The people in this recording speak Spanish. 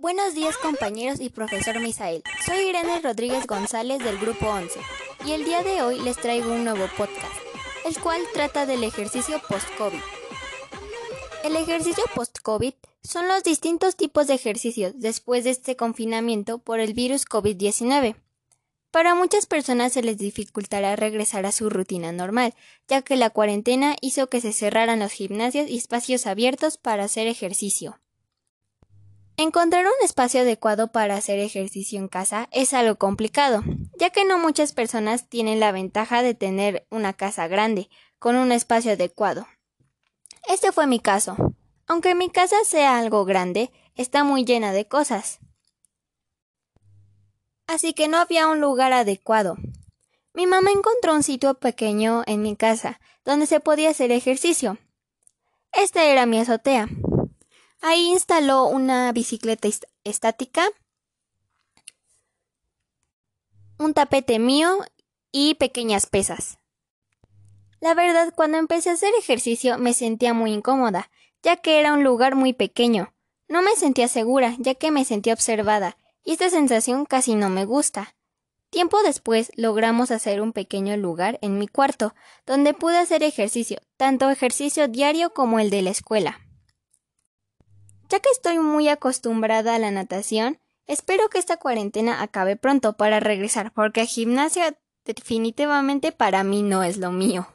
Buenos días compañeros y profesor Misael. Soy Irene Rodríguez González del Grupo 11 y el día de hoy les traigo un nuevo podcast, el cual trata del ejercicio post-COVID. El ejercicio post-COVID son los distintos tipos de ejercicios después de este confinamiento por el virus COVID-19. Para muchas personas se les dificultará regresar a su rutina normal, ya que la cuarentena hizo que se cerraran los gimnasios y espacios abiertos para hacer ejercicio. Encontrar un espacio adecuado para hacer ejercicio en casa es algo complicado, ya que no muchas personas tienen la ventaja de tener una casa grande, con un espacio adecuado. Este fue mi caso. Aunque mi casa sea algo grande, está muy llena de cosas. Así que no había un lugar adecuado. Mi mamá encontró un sitio pequeño en mi casa, donde se podía hacer ejercicio. Esta era mi azotea. Ahí instaló una bicicleta estática, un tapete mío y pequeñas pesas. La verdad, cuando empecé a hacer ejercicio me sentía muy incómoda, ya que era un lugar muy pequeño. No me sentía segura, ya que me sentía observada, y esta sensación casi no me gusta. Tiempo después logramos hacer un pequeño lugar en mi cuarto, donde pude hacer ejercicio, tanto ejercicio diario como el de la escuela. Ya que estoy muy acostumbrada a la natación, espero que esta cuarentena acabe pronto para regresar, porque gimnasia definitivamente para mí no es lo mío.